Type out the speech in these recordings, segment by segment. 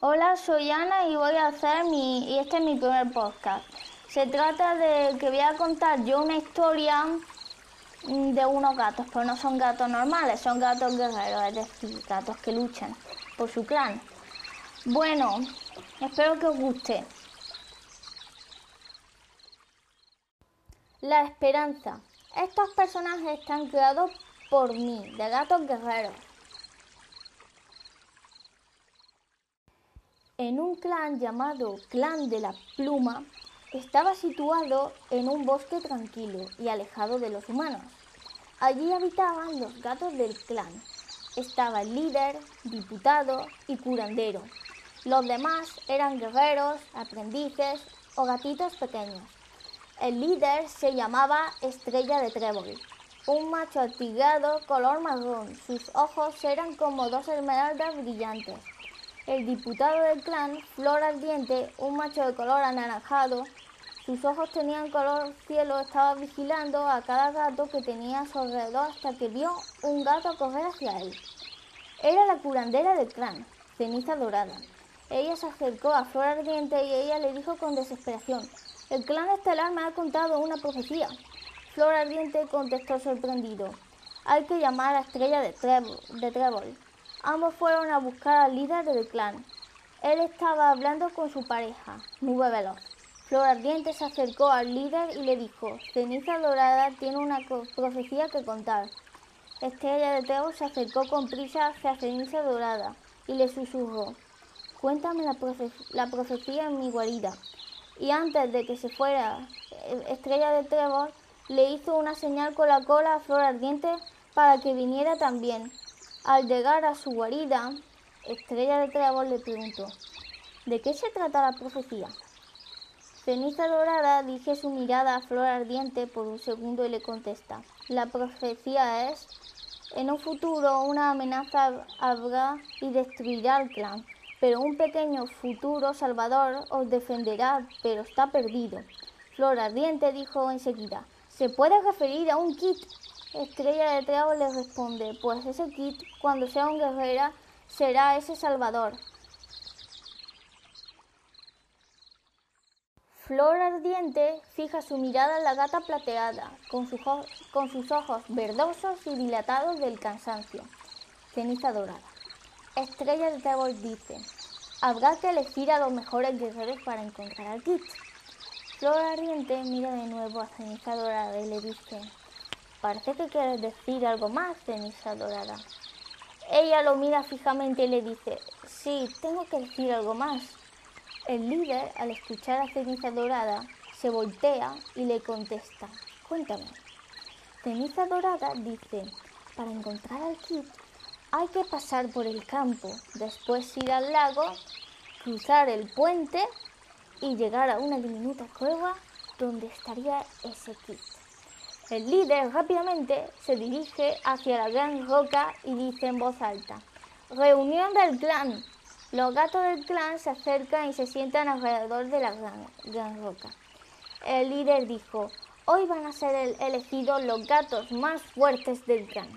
Hola, soy Ana y voy a hacer mi. y este es mi primer podcast. Se trata de que voy a contar yo una historia mm, de unos gatos, pero no son gatos normales, son gatos guerreros, es decir, gatos que luchan por su clan. Bueno, espero que os guste. La esperanza. Estos personajes están creados por mí, de gatos guerreros. En un clan llamado Clan de la Pluma, estaba situado en un bosque tranquilo y alejado de los humanos. Allí habitaban los gatos del clan. Estaba el líder, diputado y curandero. Los demás eran guerreros, aprendices o gatitos pequeños. El líder se llamaba Estrella de Trébol, un macho atigrado color marrón. Sus ojos eran como dos esmeraldas brillantes. El diputado del clan, Flor Ardiente, un macho de color anaranjado, sus ojos tenían color cielo, estaba vigilando a cada gato que tenía a su alrededor hasta que vio un gato correr hacia él. Era la curandera del clan, Ceniza Dorada. Ella se acercó a Flor Ardiente y ella le dijo con desesperación, el clan estelar me ha contado una profecía. Flor Ardiente contestó sorprendido, hay que llamar a Estrella de, Trébol. Ambos fueron a buscar al líder del clan. Él estaba hablando con su pareja, Nube Veloz. Flor Ardiente se acercó al líder y le dijo, Ceniza Dorada tiene una profecía que contar. Estrella de Trébol se acercó con prisa hacia Ceniza Dorada y le susurró, cuéntame la, la profecía en mi guarida y antes de que se fuera eh, Estrella de Trevor, le hizo una señal con la cola a Flor Ardiente para que viniera también. Al llegar a su guarida, Estrella de Trevor le preguntó, ¿de qué se trata la profecía? Ceniza Dorada dirige su mirada a Flor Ardiente por un segundo y le contesta, la profecía es, en un futuro una amenaza habrá y destruirá al clan pero un pequeño futuro salvador os defenderá, pero está perdido. Flor Ardiente dijo enseguida, ¿se puede referir a un kit? Estrella de Trago le responde, pues ese kit, cuando sea un guerrera, será ese salvador. Flor Ardiente fija su mirada en la gata plateada, con, con sus ojos verdosos y dilatados del cansancio. Ceniza dorada. Estrella de Trevor dice, habrá que elegir a los mejores guerreros para encontrar al kit. Flor Ardiente mira de nuevo a Ceniza Dorada y le dice, parece que quieres decir algo más, Ceniza Dorada. Ella lo mira fijamente y le dice, sí, tengo que decir algo más. El líder, al escuchar a Ceniza Dorada, se voltea y le contesta, cuéntame. Ceniza Dorada dice, para encontrar al kit hay que pasar por el campo, después ir al lago, cruzar el puente y llegar a una diminuta cueva donde estaría ese kit. El líder rápidamente se dirige hacia la gran roca y dice en voz alta, Reunión del clan. Los gatos del clan se acercan y se sientan alrededor de la gran, roca. El líder dijo, hoy van a ser elegidos los gatos más fuertes del clan.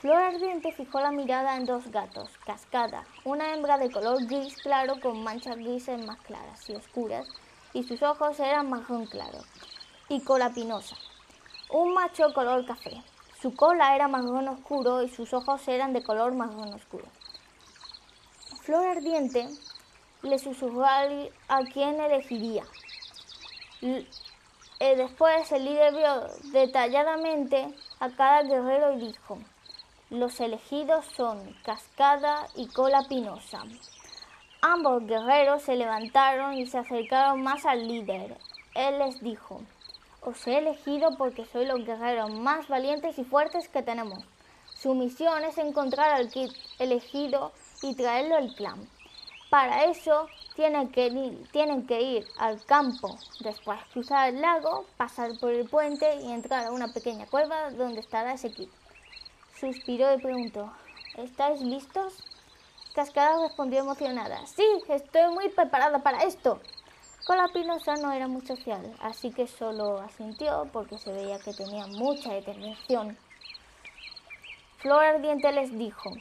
Flor Ardiente fijó la mirada en dos gatos, Cascada, una hembra de color gris claro con manchas grises más claras y oscuras, y sus ojos eran marrón claro, y Cola Pinosa, un macho color café. Su cola era marrón oscuro y sus ojos eran de color marrón oscuro. Flor Ardiente le susurró a quién elegiría. Eh, después el líder vio detalladamente a cada guerrero y dijo, los elegidos son Cascada y Cola Pinosa. Ambos guerreros se levantaron y se acercaron más al líder. Él les dijo, os he elegido porque sois los guerreros más valientes y fuertes que tenemos. Su misión es encontrar al kit elegido y traerlo al clan. Para eso tienen que, ir, tienen que ir al campo, después cruzar el lago, pasar por el puente y entrar a una pequeña cueva donde estará ese kit. Suspiró y preguntó, ¿estáis listos? Cascada respondió emocionada, sí, estoy muy preparada para esto. Cola Pinosa no era muy social, así que solo asintió porque se veía que tenía mucha determinación. Flor Ardiente les dijo,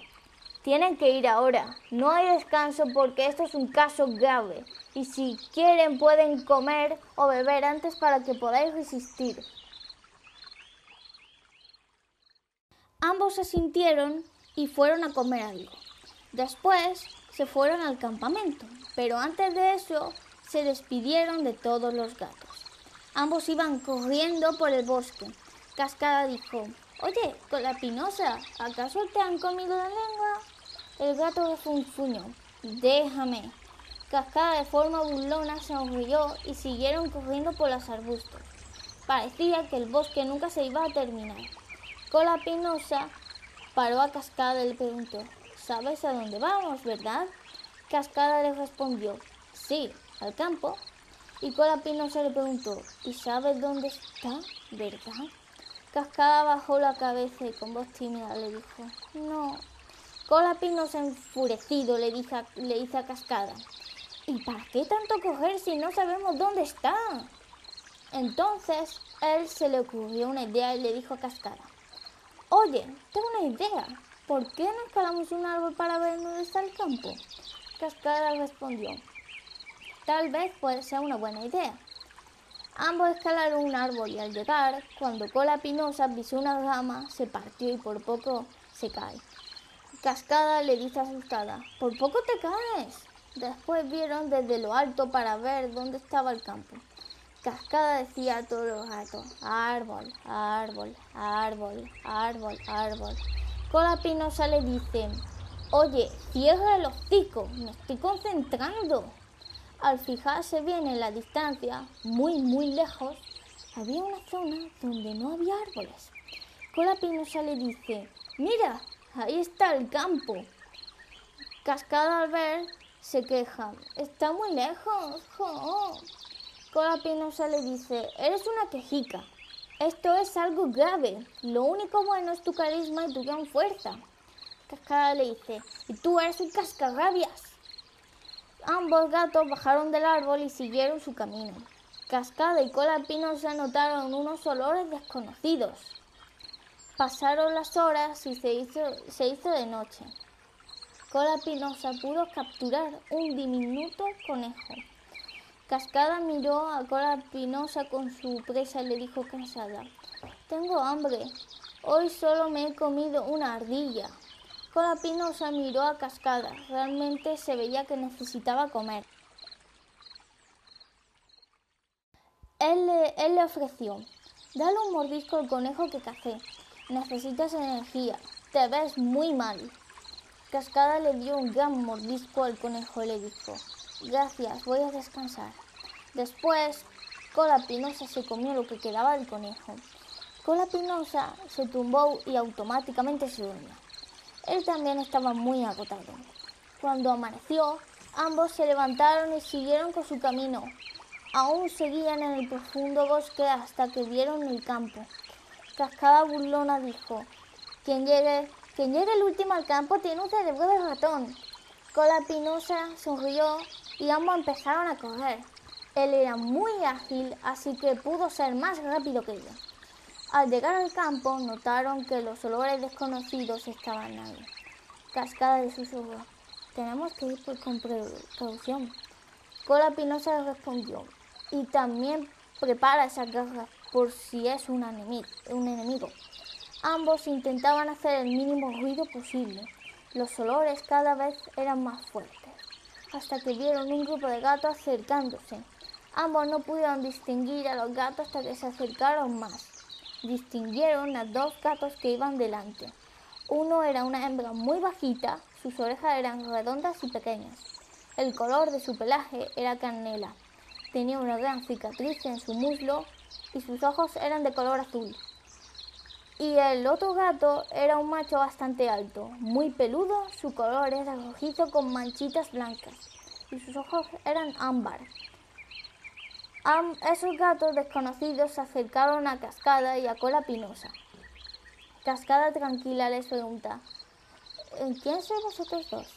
Tienen que ir ahora. No hay descanso porque esto es un caso grave. Y si quieren pueden comer o beber antes para que podáis resistir. Ambos asintieron y fueron a comer algo. Después se fueron al campamento, pero antes de eso se despidieron de todos los gatos. Ambos iban corriendo por el bosque. Cascada dijo, Oye, con la pinosa, ¿acaso te han comido la lengua? El gato refunfuñó. Déjame. Cascada de forma burlona se sonrió y siguieron corriendo por los arbustos. Parecía que el bosque nunca se iba a terminar. Cola Pinosa paró a Cascada y le preguntó, ¿sabes a dónde vamos, verdad? Cascada le respondió, sí, al campo. Y Cola Pinosa le preguntó, ¿y sabes dónde está, verdad? Cascada bajó la cabeza y con voz tímida le dijo, no, Colapinosa enfurecido le, dijo, le dice a Cascada, ¿y para qué tanto coger si no sabemos dónde está? Entonces él se le ocurrió una idea y le dijo a Cascada, Oye, tengo una idea, ¿por qué no escalamos un árbol para ver dónde está el campo? Cascada respondió, tal vez puede ser una buena idea. Ambos escalaron un árbol y al llegar, cuando Cola Pinosa pisó una rama, se partió y por poco se cae. Cascada le dice asustada, por poco te caes. Después vieron desde lo alto para ver dónde estaba el campo. Cascada decía a todos los gatos, árbol, árbol, árbol, árbol, árbol. Cola Pinosa le dice, oye, cierra el hocico, me estoy concentrando. Al fijarse bien en la distancia, muy, muy lejos, había una zona donde no había árboles. Cola Pinosa le dice, mira, Ahí está el campo. Cascada al ver se queja. Está muy lejos. Cola Pinosa le dice, eres una quejica. Esto es algo grave. Lo único bueno es tu carisma y tu gran fuerza. Cascada le dice, y tú eres un cascarrabias. Ambos gatos bajaron del árbol y siguieron su camino. Cascada y Cola Pinosa notaron unos olores desconocidos. Pasaron las horas y se hizo, se hizo de noche. Cola Pinosa pudo capturar un diminuto conejo. Cascada miró a Cola Pinosa con su presa y le dijo cansada, Tengo hambre. Hoy solo me he comido una ardilla. Cola Pinosa miró a Cascada. Realmente se veía que necesitaba comer. Él le, él le ofreció, dale un mordisco al conejo que cacé. Necesitas energía. Te ves muy mal. Cascada le dio un gran mordisco al conejo y le dijo, gracias, voy a descansar. Después, Cola Pinosa se comió lo que quedaba del conejo. Cola Pinosa se tumbó y automáticamente se durmió. Él también estaba muy agotado. Cuando amaneció, ambos se levantaron y siguieron con su camino. Aún seguían en el profundo bosque hasta que vieron el campo. Cascada burlona dijo, quien llegue, quien llegue el último al campo tiene un cerebro de ratón. Cola Pinosa sonrió y ambos empezaron a correr. Él era muy ágil, así que pudo ser más rápido que ella. Al llegar al campo, notaron que los olores desconocidos estaban ahí. Cascada de susurro. Tenemos que ir por con precaución. Cola Pinosa respondió. Y también prepara esas garras por si es un enemigo. Ambos intentaban hacer el mínimo ruido posible. Los olores cada vez eran más fuertes, hasta que vieron un grupo de gatos acercándose. Ambos no pudieron distinguir a los gatos hasta que se acercaron más. Distinguieron a dos gatos que iban delante. Uno era una hembra muy bajita, sus orejas eran redondas y pequeñas. El color de su pelaje era canela. Tenía una gran cicatriz en su muslo y sus ojos eran de color azul. Y el otro gato era un macho bastante alto, muy peludo, su color era rojizo con manchitas blancas y sus ojos eran ámbar. Esos gatos desconocidos se acercaron a Cascada y a Cola Pinosa. Cascada tranquila les pregunta, ¿quién sois vosotros dos?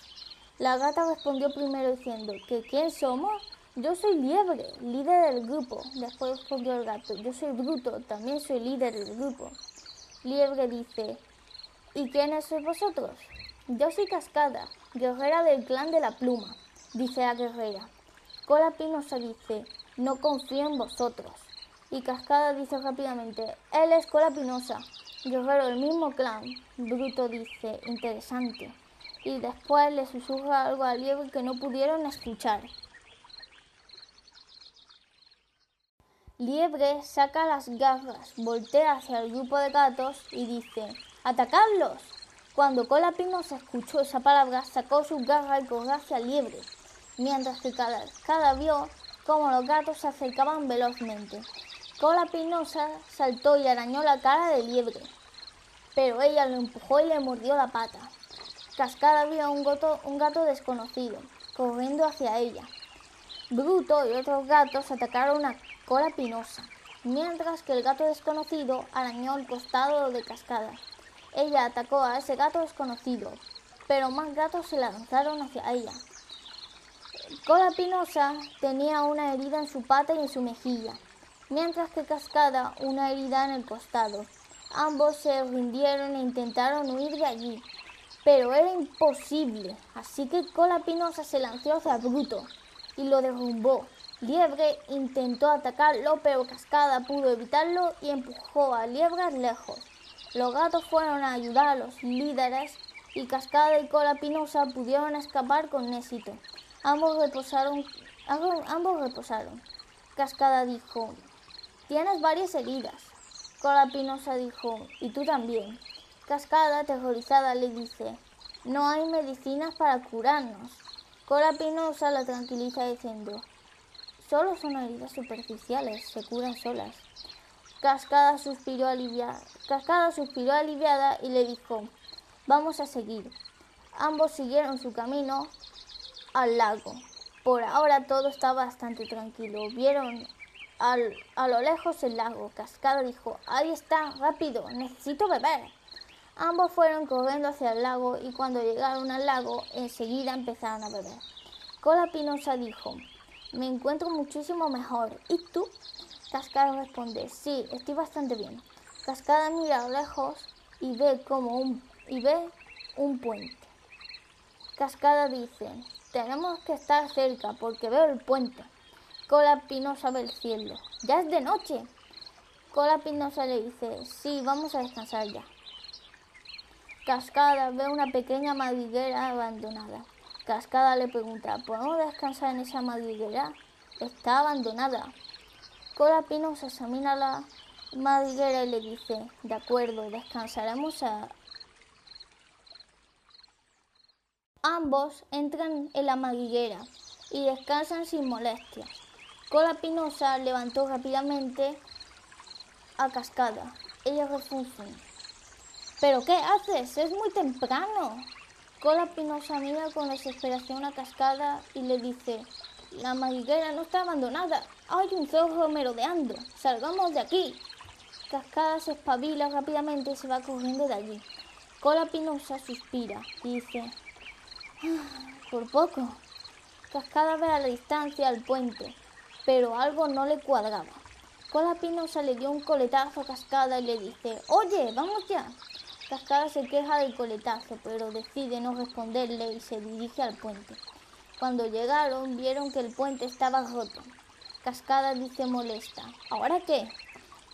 La gata respondió primero diciendo, ¿que quién somos? Yo soy Liebre, líder del grupo. Después respondió el gato. Yo soy Bruto, también soy líder del grupo. Liebre dice, ¿y quiénes sois vosotros? Yo soy Cascada, guerrera del clan de la pluma, dice la guerrera. Cola Pinosa dice, no confío en vosotros. Y Cascada dice rápidamente, él es Cola Pinosa, guerrero del mismo clan. Bruto dice, interesante. Y después le susurra algo a Liebre que no pudieron escuchar. Liebre saca las garras, voltea hacia el grupo de gatos y dice, ¡Atacadlos! Cuando Cola Pinosa escuchó esa palabra, sacó sus garras y corrió hacia Liebre, mientras que cada, cada vio cómo los gatos se acercaban velozmente. Cola Pinosa saltó y arañó la cara de Liebre, pero ella lo empujó y le mordió la pata. Cascada vio un un gato desconocido, corriendo hacia ella. Bruto y otros gatos atacaron a Cola Pinosa, mientras que el gato desconocido arañó el costado de Cascada. Ella atacó a ese gato desconocido, pero más gatos se lanzaron hacia ella. Cola Pinosa tenía una herida en su pata y en su mejilla, mientras que Cascada una herida en el costado. Ambos se rindieron e intentaron huir de allí, pero era imposible, así que Cola Pinosa se lanzó hacia Bruto y lo derrumbó. Liebre intentó atacarlo, pero Cascada pudo evitarlo y empujó a Liebre lejos. Los gatos fueron a ayudar a los líderes y Cascada y Cola Pinosa pudieron escapar con éxito. Ambos reposaron. Ambos reposaron. Cascada dijo, tienes varias heridas. Cola Pinosa dijo, y tú también. Cascada, aterrorizada, le dice, no hay medicinas para curarnos. Cola Pinosa la tranquiliza diciendo, solo son heridas superficiales, se curan solas. Cascada suspiró, aliviada, Cascada suspiró aliviada y le dijo, vamos a seguir. Ambos siguieron su camino al lago. Por ahora todo está bastante tranquilo. Vieron al, a lo lejos el lago. Cascada dijo, ahí está, rápido, necesito beber. Ambos fueron corriendo hacia el lago y cuando llegaron al lago enseguida empezaron a beber. Cola Pinosa dijo, me encuentro muchísimo mejor. ¿Y tú? Cascada responde, sí, estoy bastante bien. Cascada mira a lo lejos y ve como un, y ve un puente. Cascada dice, tenemos que estar cerca porque veo el puente. Cola Pinosa ve el cielo. Ya es de noche. Cola Pinosa le dice, sí, vamos a descansar ya. Cascada ve una pequeña madriguera abandonada. Cascada le pregunta, ¿podemos descansar en esa madriguera? Está abandonada. Cola Pinosa examina la madriguera y le dice, de acuerdo, descansaremos a... Ambos entran en la madriguera y descansan sin molestias. Cola Pinosa levantó rápidamente a Cascada. Ella refunfuñó. ¿Pero qué haces? Es muy temprano. Cola Pinosa mira con desesperación a Cascada y le dice, la madriguera no está abandonada. Hay un zorro merodeando. Salgamos de aquí. Cascada se espabila rápidamente y se va corriendo de allí. Cola Pinosa suspira y dice, por poco. Cascada ve a la distancia el puente, pero algo no le cuadraba. Cola Pinosa le dio un coletazo a Cascada y le dice, oye, vamos ya. Cascada se queja del coletazo, pero decide no responderle y se dirige al puente. Cuando llegaron, vieron que el puente estaba roto. Cascada dice molesta. ¿Ahora qué?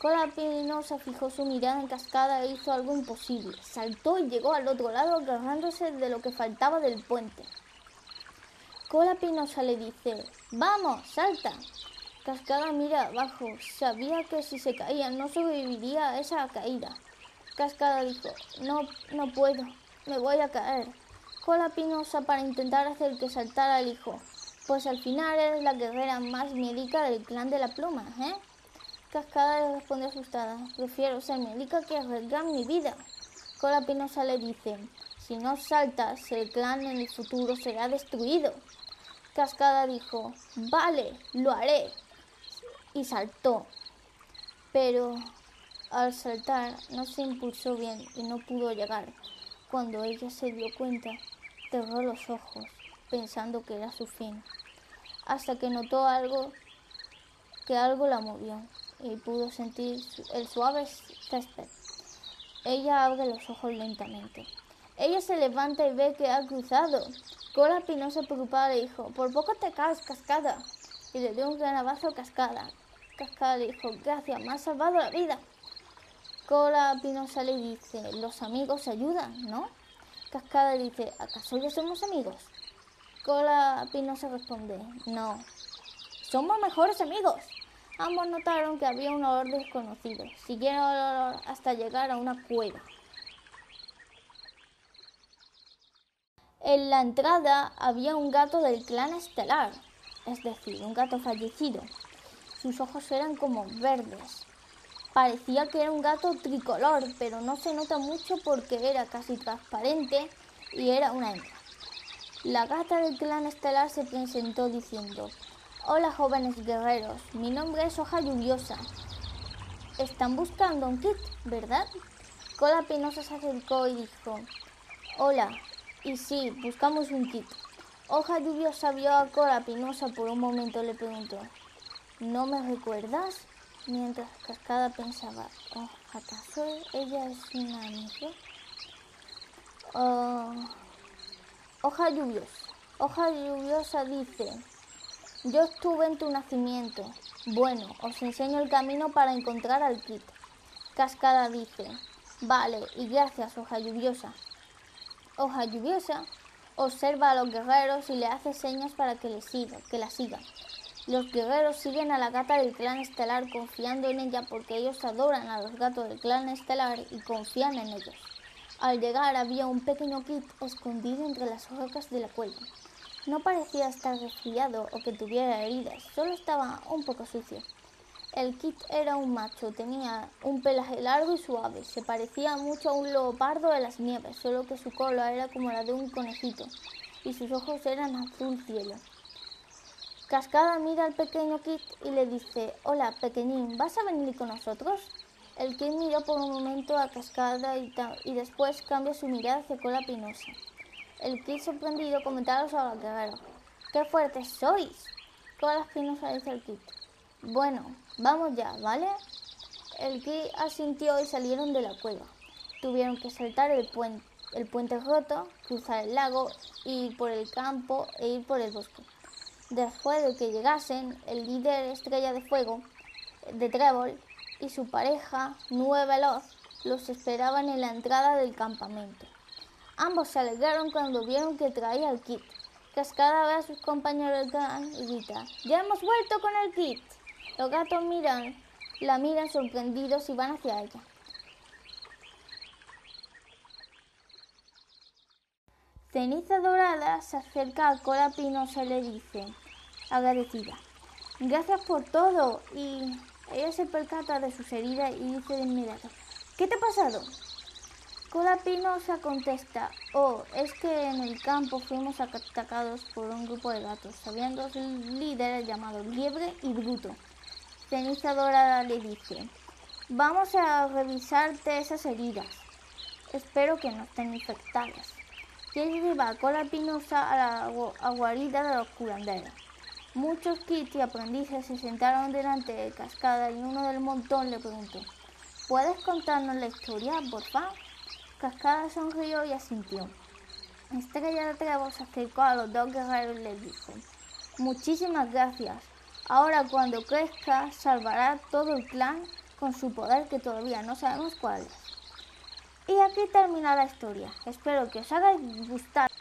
Cola Pinosa fijó su mirada en Cascada e hizo algo imposible. Saltó y llegó al otro lado agarrándose de lo que faltaba del puente. Cola Pinosa le dice, ¡Vamos, salta! Cascada mira abajo. Sabía que si se caía no sobreviviría a esa caída. Cascada dijo, no, no puedo, me voy a caer. Cola Pinosa para intentar hacer que saltara el hijo. Pues al final eres la guerrera más médica del clan de la pluma, ¿eh? Cascada le responde asustada. Prefiero ser médica que arriesgar mi vida. Cola Pinosa le dice, si no saltas, el clan en el futuro será destruido. Cascada dijo, vale, lo haré. Y saltó. Pero al saltar no se impulsó bien y no pudo llegar. Cuando ella se dio cuenta, cerró los ojos, pensando que era su fin, hasta que notó algo, que algo la movió y pudo sentir el suave césped. Ella abre los ojos lentamente. Ella se levanta y ve que ha cruzado. Cola Pinosa preocupada le dijo, por poco te caes, Cascada. Y le dio un gran abrazo a Cascada. Cascada le dijo, gracias, me has salvado la vida. Cola Pinosa le dice, los amigos ayudan, ¿no? Cascada dice, ¿acaso ya somos amigos? Cola Pinosa responde, no, somos mejores amigos. Ambos notaron que había un olor desconocido. Siguieron el olor hasta llegar a una cueva. En la entrada había un gato del clan estelar, es decir, un gato fallecido. Sus ojos eran como verdes. Parecía que era un gato tricolor, pero no se nota mucho porque era casi transparente y era una hembra. La gata del clan estelar se presentó diciendo, Hola jóvenes guerreros, mi nombre es Hoja Lluviosa. Están buscando un kit, ¿verdad? Cola Pinosa se acercó y dijo, Hola, y sí, buscamos un kit. Hoja Lluviosa vio a Cola Pinosa por un momento y le preguntó, ¿no me recuerdas? Mientras Cascada pensaba, oh, ¿acaso ella es una amiga? Oh, hoja lluviosa. Hoja lluviosa dice, yo estuve en tu nacimiento. Bueno, os enseño el camino para encontrar al kit. Cascada dice, vale, y gracias, hoja lluviosa. Hoja lluviosa observa a los guerreros y le hace señas para que, le siga, que la sigan. Los guerreros siguen a la gata del clan estelar confiando en ella porque ellos adoran a los gatos del clan estelar y confían en ellos. Al llegar había un pequeño kit escondido entre las rocas de la cueva. No parecía estar resfriado o que tuviera heridas, solo estaba un poco sucio. El kit era un macho, tenía un pelaje largo y suave, se parecía mucho a un leopardo de las nieves, solo que su cola era como la de un conejito y sus ojos eran azul cielo. Cascada mira al pequeño Kit y le dice, hola, pequeñín, ¿vas a venir con nosotros? El Kit miró por un momento a Cascada y, después cambia su mirada hacia Cola Pinosa. El Kit sorprendido comentaron sobre el guerrero. ¡Qué fuertes sois! Cola Pinosa dice el Kit. Bueno, vamos ya, ¿vale? El Kit asintió y salieron de la cueva. Tuvieron que saltar el puente, el puente roto, cruzar el lago, ir por el campo e ir por el bosque. Después de que llegasen, el líder Estrella de Fuego de Trébol y su pareja Nube Veloz los esperaban en la entrada del campamento. Ambos se alegraron cuando vieron que traía el kit. Cascada a sus compañeros del y grita, ¡Ya hemos vuelto con el kit! Los gatos miran, la miran sorprendidos y van hacia ella. Ceniza Dorada se acerca a Cola Pinosa y le dice, agradecida. Gracias por todo. Y ella se percata de sus heridas y dice de inmediato, ¿qué te ha pasado? Cola Pinosa contesta, oh, es que en el campo fuimos atacados por un grupo de gatos. Habían dos líderes llamados Liebre y Bruto. Ceniza Dorada le dice, vamos a revisarte esas heridas. Espero que no estén infectadas. Quiere llevar a Cola Pinosa a la guarida de los curanderos. Muchos kits y aprendices se sentaron delante de Cascada y uno del montón le preguntó, ¿puedes contarnos la historia, por favor? Cascada sonrió y asintió. Estrella de Trevor se acercó a los dos guerreros y les dijo, muchísimas gracias. Ahora cuando crezca salvará todo el clan con su poder que todavía no sabemos cuál es. Y aquí termina la historia. Espero que os haya gustado.